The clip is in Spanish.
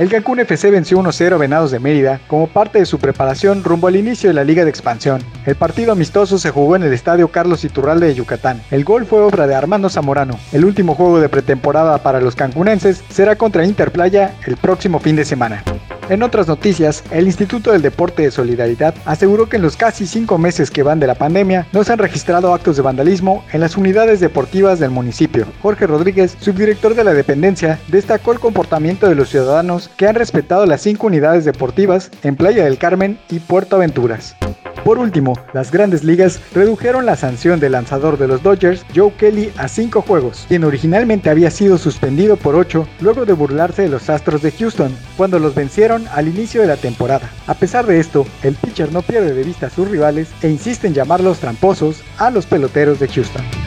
El Cancún FC venció 1-0 a Venados de Mérida como parte de su preparación rumbo al inicio de la Liga de Expansión. El partido amistoso se jugó en el Estadio Carlos Iturralde de Yucatán. El gol fue obra de Armando Zamorano. El último juego de pretemporada para los cancunenses será contra Interplaya el próximo fin de semana. En otras noticias, el Instituto del Deporte de Solidaridad aseguró que en los casi cinco meses que van de la pandemia no se han registrado actos de vandalismo en las unidades deportivas del municipio. Jorge Rodríguez, subdirector de la dependencia, destacó el comportamiento de los ciudadanos que han respetado las cinco unidades deportivas en Playa del Carmen y Puerto Aventuras. Por último, las grandes ligas redujeron la sanción del lanzador de los Dodgers, Joe Kelly, a 5 juegos, quien originalmente había sido suspendido por 8 luego de burlarse de los Astros de Houston, cuando los vencieron al inicio de la temporada. A pesar de esto, el pitcher no pierde de vista a sus rivales e insiste en llamarlos tramposos a los peloteros de Houston.